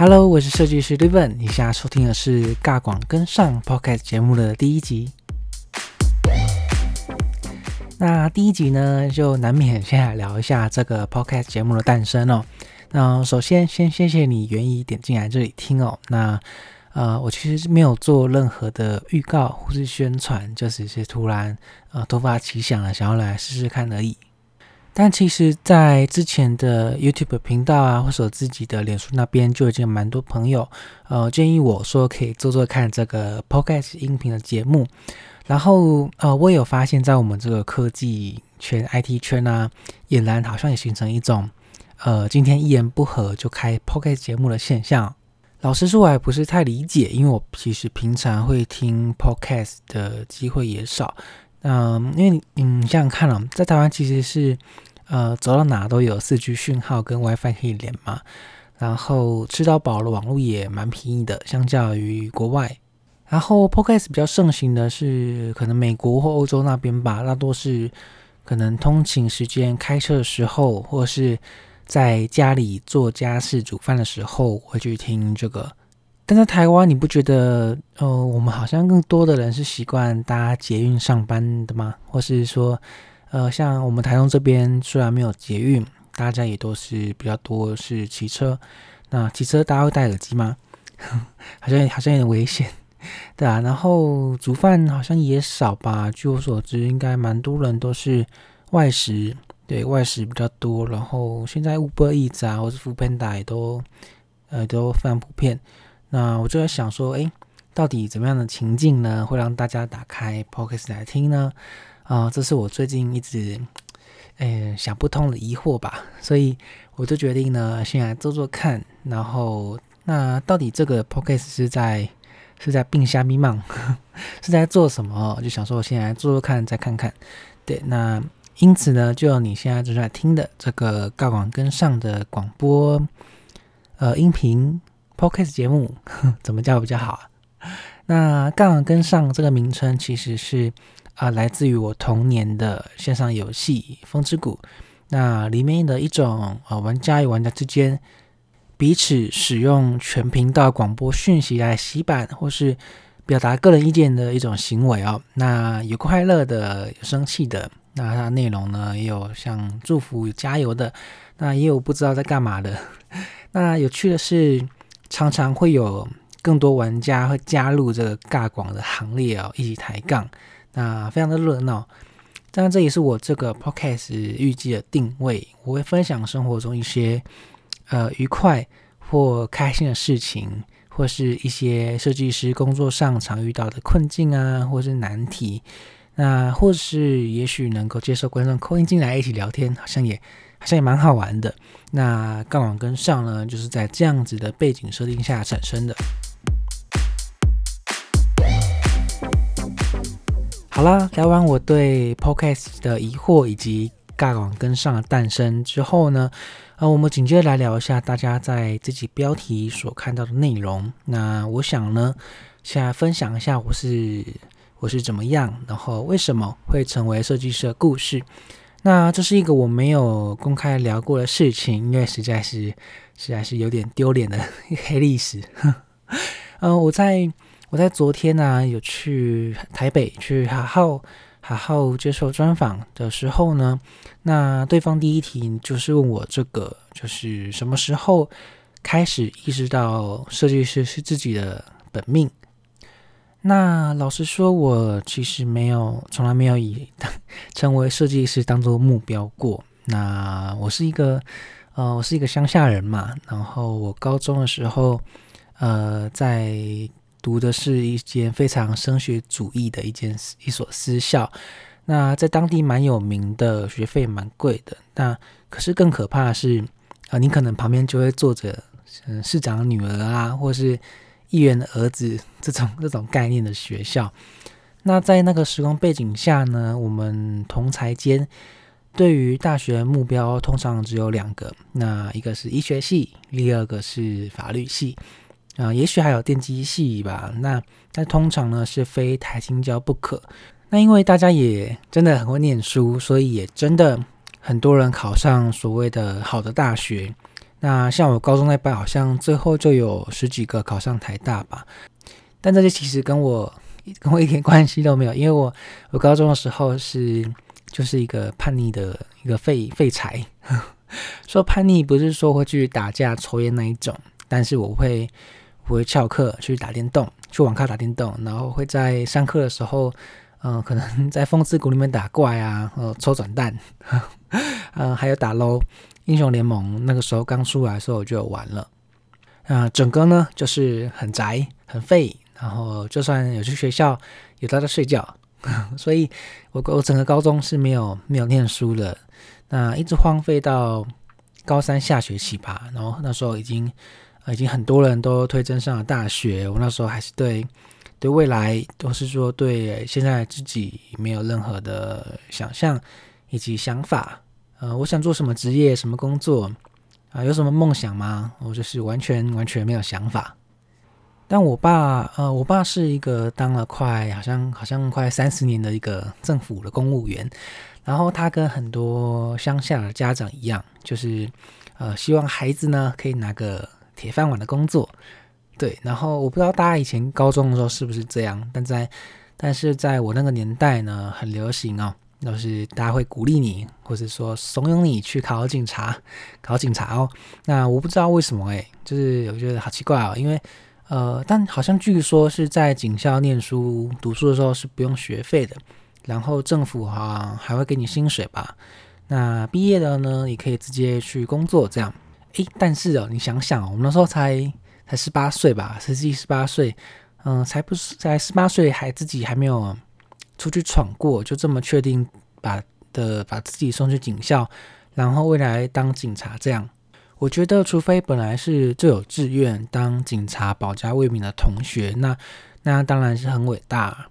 Hello，我是设计师 l e v i n 你现在收听的是《尬广跟上 Podcast》节目的第一集。那第一集呢，就难免先来聊一下这个 Podcast 节目的诞生哦。那首先，先谢谢你愿意点进来这里听哦。那呃，我其实是没有做任何的预告或是宣传，就只是突然呃突发奇想了，想要来试试看而已。但其实，在之前的 YouTube 频道啊，或者自己的脸书那边，就已经蛮多朋友，呃，建议我说可以做做看这个 Podcast 音频的节目。然后，呃，我也有发现，在我们这个科技圈、IT 圈啊，俨然好像也形成一种，呃，今天一言不合就开 Podcast 节目的现象。老实说，我还不是太理解，因为我其实平常会听 Podcast 的机会也少。嗯，因为你想想看哦，在台湾其实是。呃，走到哪都有四 G 讯号跟 WiFi 可以连嘛，然后吃到饱的网络也蛮便宜的，相较于国外。然后 Podcast 比较盛行的是可能美国或欧洲那边吧，大多是可能通勤时间开车的时候，或是在家里做家事煮饭的时候会去听这个。但在台湾，你不觉得呃，我们好像更多的人是习惯搭捷运上班的吗？或是说？呃，像我们台中这边虽然没有捷运，大家也都是比较多是骑车。那骑车大家会戴耳机吗？好像好像有点危险，对啊。然后煮饭好像也少吧，据我所知，应该蛮多人都是外食，对外食比较多。然后现在 Uber Eats 啊，或是 f o o Panda 也都呃都非常普遍。那我就在想说，哎，到底怎么样的情境呢，会让大家打开 Podcast 来听呢？啊，这是我最近一直，嗯，想不通的疑惑吧，所以我就决定呢，先来做做看。然后，那到底这个 podcast 是在是在病虾咪忙，是在做什么？就想说，我先来做做看，再看看。对，那因此呢，就你现在正在听的这个告广跟上的广播，呃，音频 podcast 节目，怎么叫比较好啊？那杠跟上这个名称其实是。啊，来自于我童年的线上游戏《风之谷》，那里面的一种啊，玩家与玩家之间彼此使用全频道广播讯息来洗版或是表达个人意见的一种行为哦。那有快乐的，有生气的，那它内容呢也有像祝福、加油的，那也有不知道在干嘛的。那有趣的是，常常会有更多玩家会加入这个尬广的行列哦，一起抬杠。那非常的热闹，当然这也是我这个 podcast 预计的定位。我会分享生活中一些呃愉快或开心的事情，或是一些设计师工作上常遇到的困境啊，或是难题。那或是也许能够接受观众扣音进来一起聊天，好像也好像也蛮好玩的。那杠网跟上呢，就是在这样子的背景设定下产生的。好啦，聊完我对 podcast 的疑惑以及尬网跟上的诞生之后呢，呃，我们紧接着来聊一下大家在自己标题所看到的内容。那我想呢，先来分享一下我是我是怎么样，然后为什么会成为设计师的故事。那这是一个我没有公开聊过的事情，因为实在是实在是有点丢脸的黑历史。嗯，我在。我在昨天呢，有去台北去好好好好接受专访的时候呢，那对方第一题就是问我这个，就是什么时候开始意识到设计师是自己的本命？那老实说，我其实没有，从来没有以 成为设计师当做目标过。那我是一个，呃，我是一个乡下人嘛，然后我高中的时候，呃，在读的是一间非常升学主义的一间一所私校，那在当地蛮有名的，学费蛮贵的。那可是更可怕的是，啊，你可能旁边就会坐着，嗯，市长女儿啊，或是议员的儿子这种 这种概念的学校。那在那个时空背景下呢，我们同才间对于大学目标通常只有两个，那一个是医学系，第二个是法律系。啊，也许还有电机系吧。那但通常呢是非台青教不可。那因为大家也真的很会念书，所以也真的很多人考上所谓的好的大学。那像我高中那班，好像最后就有十几个考上台大吧。但这些其实跟我跟我一点关系都没有，因为我我高中的时候是就是一个叛逆的一个废废柴。说叛逆不是说会去打架抽烟那一种，但是我会不会翘课去打电动，去网咖打电动，然后会在上课的时候，嗯，可能在风之谷里面打怪啊，呃，抽转蛋，嗯，还有打 LO 英雄联盟，那个时候刚出来的时候我就玩了。啊，整个呢就是很宅很废，然后就算有去学校，也都在睡觉，所以我我整个高中是没有没有念书的。那一直荒废到高三下学期吧，然后那时候已经已经很多人都推甄上了大学，我那时候还是对对未来都是说对现在自己没有任何的想象以及想法，呃，我想做什么职业、什么工作啊，有什么梦想吗？我就是完全完全没有想法。但我爸，呃，我爸是一个当了快好像好像快三十年的一个政府的公务员。然后他跟很多乡下的家长一样，就是呃希望孩子呢可以拿个铁饭碗的工作，对。然后我不知道大家以前高中的时候是不是这样，但在但是在我那个年代呢，很流行哦，就是大家会鼓励你，或者说怂恿你去考警察，考警察哦。那我不知道为什么诶，就是我觉得好奇怪哦，因为呃，但好像据说是在警校念书读书的时候是不用学费的。然后政府哈还会给你薪水吧？那毕业了呢，你可以直接去工作这样。诶，但是哦，你想想，我们那时候才才十八岁吧，实际十八岁，嗯，才不是才十八岁，还自己还没有出去闯过，就这么确定把的把自己送去警校，然后未来当警察这样。我觉得，除非本来是就有志愿当警察保家卫民的同学，那那当然是很伟大。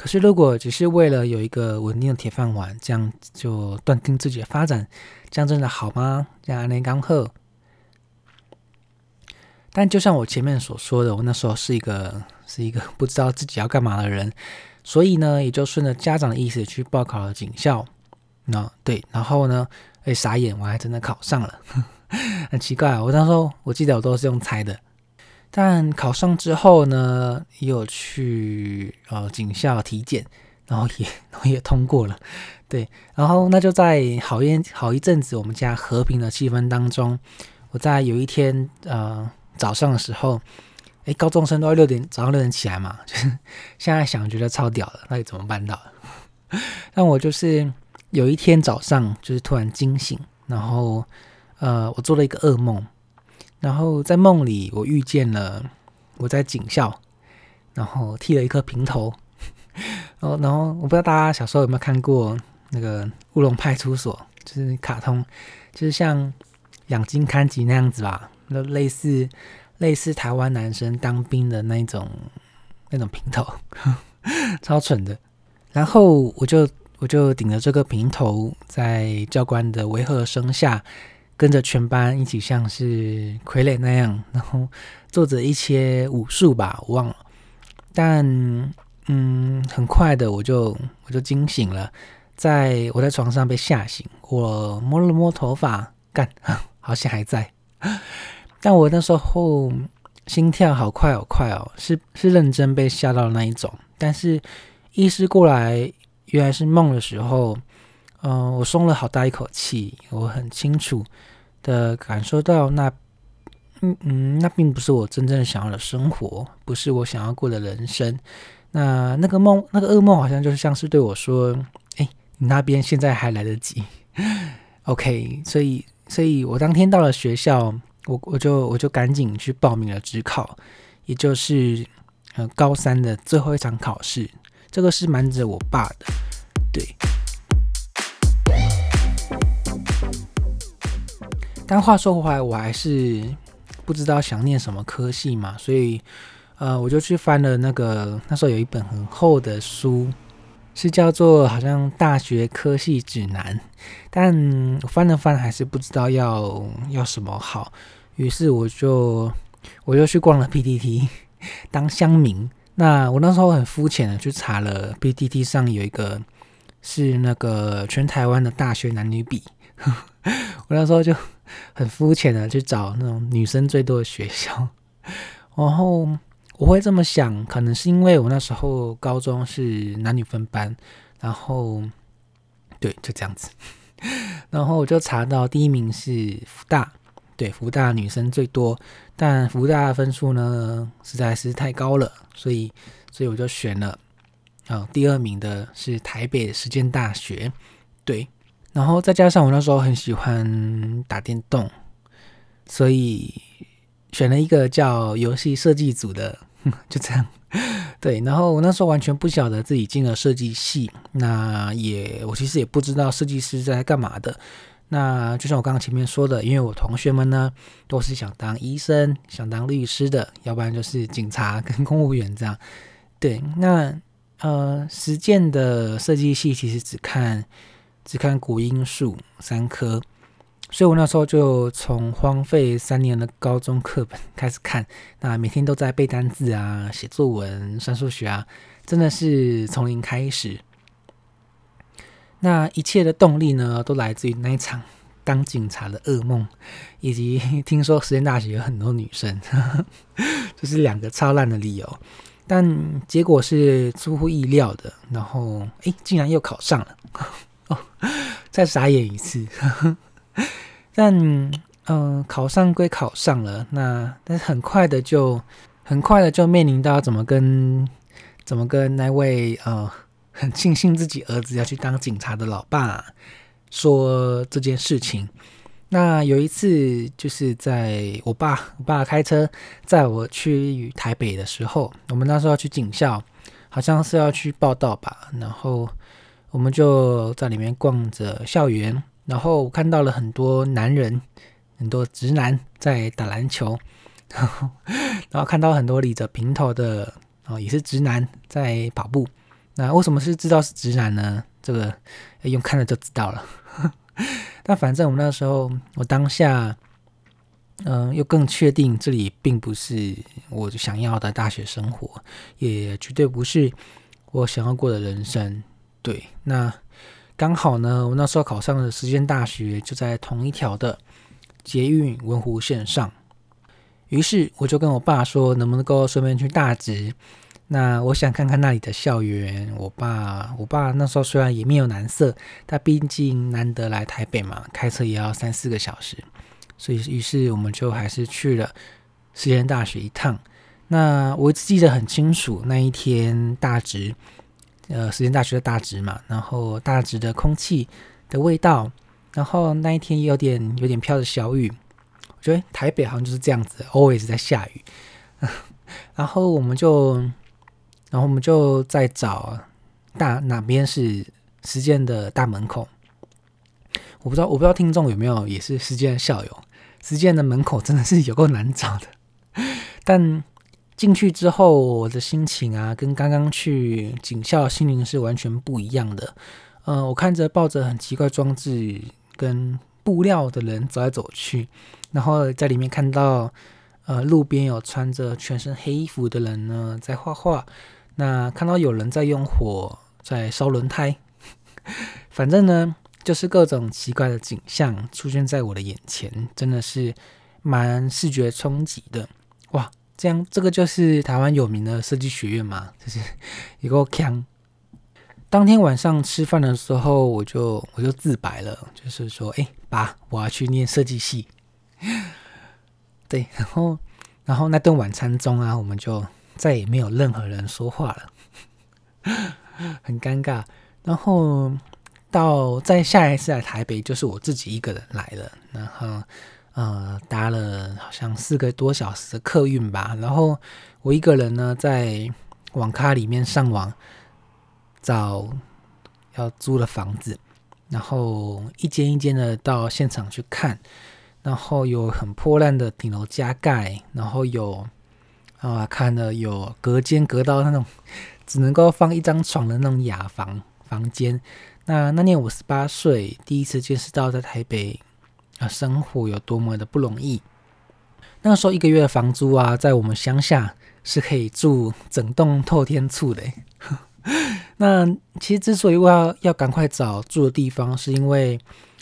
可是，如果只是为了有一个稳定的铁饭碗，这样就断定自己的发展，这样真的好吗？这样安刚赫。但就像我前面所说的，我那时候是一个是一个不知道自己要干嘛的人，所以呢，也就顺着家长的意思去报考了警校。那对，然后呢，哎，傻眼，我还真的考上了，很奇怪。我那时候我记得我都是用猜的。但考上之后呢，也有去呃警校体检，然后也然后也通过了，对，然后那就在好一好一阵子我们家和平的气氛当中，我在有一天呃早上的时候，哎，高中生都要六点早上六点起来嘛，就是现在想觉得超屌的，那你怎么办到的？但我就是有一天早上就是突然惊醒，然后呃我做了一个噩梦。然后在梦里，我遇见了我在警校，然后剃了一颗平头。然后，然后我不知道大家小时候有没有看过那个《乌龙派出所》，就是卡通，就是像养金刊吉那样子吧，那类似类似台湾男生当兵的那种那种平头，超蠢的。然后我就我就顶着这个平头，在教官的威吓声下。跟着全班一起像是傀儡那样，然后做着一些武术吧，我忘了。但嗯，很快的我就我就惊醒了，在我在床上被吓醒，我摸了摸头发，干，好像还在。但我那时候心跳好快好快哦，是是认真被吓到的那一种。但是意识过来原来是梦的时候，嗯，我松了好大一口气，我很清楚。的感受到那，嗯嗯，那并不是我真正想要的生活，不是我想要过的人生。那那个梦，那个噩梦，好像就是像是对我说：“哎，你那边现在还来得及。”OK，所以，所以我当天到了学校，我我就我就赶紧去报名了职考，也就是呃高三的最后一场考试。这个是瞒着我爸的，对。但话说回来，我还是不知道想念什么科系嘛，所以呃，我就去翻了那个那时候有一本很厚的书，是叫做好像大学科系指南，但我翻了翻还是不知道要要什么好，于是我就我就去逛了 PTT 当乡民。那我那时候很肤浅的去查了 PTT 上有一个是那个全台湾的大学男女比，我那时候就。很肤浅的去找那种女生最多的学校。然后我会这么想，可能是因为我那时候高中是男女分班，然后对，就这样子。然后我就查到第一名是福大，对，福大女生最多，但福大的分数呢实在是太高了，所以所以我就选了啊，第二名的是台北的实践大学，对，然后再加上我那时候很喜欢打电动，所以选了一个叫游戏设计组的，就这样。对，然后我那时候完全不晓得自己进了设计系，那也我其实也不知道设计师在干嘛的。那就像我刚刚前面说的，因为我同学们呢都是想当医生、想当律师的，要不然就是警察跟公务员这样。对，那呃，实践的设计系其实只看只看古英数三科。所以我那时候就从荒废三年的高中课本 开始看，那每天都在背单字啊、写作文、算数学啊，真的是从零开始。那一切的动力呢，都来自于那一场当警察的噩梦，以及 听说实验大学有很多女生，这是两个超烂的理由。但结果是出乎意料的，然后哎，竟然又考上了，哦，再傻眼一次。但嗯，考上归考上了，那但是很快的就很快的就面临到怎么跟怎么跟那位呃很庆幸自己儿子要去当警察的老爸说这件事情。那有一次就是在我爸我爸开车载我去台北的时候，我们那时候要去警校，好像是要去报道吧，然后我们就在里面逛着校园。然后看到了很多男人，很多直男在打篮球，然后看到很多理着平头的哦，也是直男在跑步。那为什么是知道是直男呢？这个用看了就知道了。但反正我们那时候，我当下，嗯，又更确定这里并不是我想要的大学生活，也绝对不是我想要过的人生。对，那。刚好呢，我那时候考上的实践大学就在同一条的捷运文湖线上，于是我就跟我爸说，能不能够顺便去大直？那我想看看那里的校园。我爸，我爸那时候虽然也面有难色，但毕竟难得来台北嘛，开车也要三四个小时，所以于是我们就还是去了实践大学一趟。那我记得很清楚，那一天大直。呃，实践大学的大直嘛，然后大直的空气的味道，然后那一天也有点有点飘着小雨，我觉得台北好像就是这样子，always 在下雨。然后我们就，然后我们就在找大哪边是实践的大门口。我不知道，我不知道听众有没有也是实践校友，实践的门口真的是有够难找的，但。进去之后，我的心情啊，跟刚刚去警校心灵是完全不一样的。嗯，我看着抱着很奇怪装置跟布料的人走来走去，然后在里面看到，呃，路边有穿着全身黑衣服的人呢在画画。那看到有人在用火在烧轮胎，反正呢，就是各种奇怪的景象出现在我的眼前，真的是蛮视觉冲击的。哇！这样，这个就是台湾有名的设计学院嘛，就是一个腔。当天晚上吃饭的时候，我就我就自白了，就是说，哎，爸，我要去念设计系。对，然后，然后那顿晚餐中啊，我们就再也没有任何人说话了，很尴尬。然后到再下一次来台北，就是我自己一个人来了，然后。呃，搭了好像四个多小时的客运吧，然后我一个人呢在网咖里面上网找要租的房子，然后一间一间的到现场去看，然后有很破烂的顶楼加盖，然后有啊看了有隔间隔到那种 只能够放一张床的那种雅房房间。那那年我十八岁，第一次见识到在台北。啊，生活有多么的不容易。那个时候一个月的房租啊，在我们乡下是可以住整栋透天厝的。那其实之所以我要要赶快找住的地方，是因为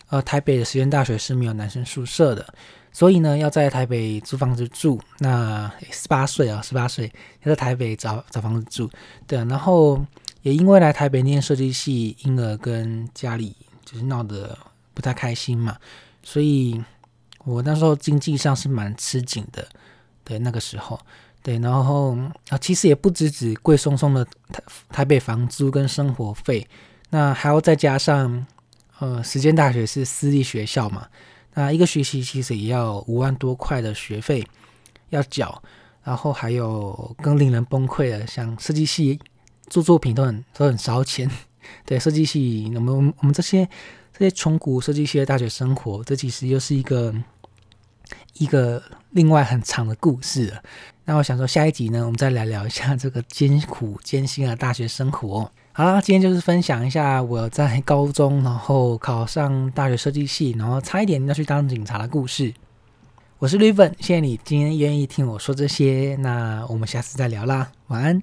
呃，台北的实验大学是没有男生宿舍的，所以呢，要在台北租房子住。那十八岁啊，十八岁要在台北找找房子住。对，然后也因为来台北念设计系，因而跟家里就是闹得不太开心嘛，所以我那时候经济上是蛮吃紧的。对，那个时候，对，然后啊，其实也不只贵松松的台台北房租跟生活费，那还要再加上。呃，时间大学是私立学校嘛，那一个学期其实也要五万多块的学费要缴，然后还有更令人崩溃的，像设计系做作品都很都很烧钱。对，设计系，我们我们这些这些穷苦设计系的大学生活，这其实又是一个一个另外很长的故事。那我想说，下一集呢，我们再来聊一下这个艰苦艰辛的大学生活。好啦，今天就是分享一下我在高中，然后考上大学设计系，然后差一点要去当警察的故事。我是绿粉，谢谢你今天愿意听我说这些，那我们下次再聊啦，晚安。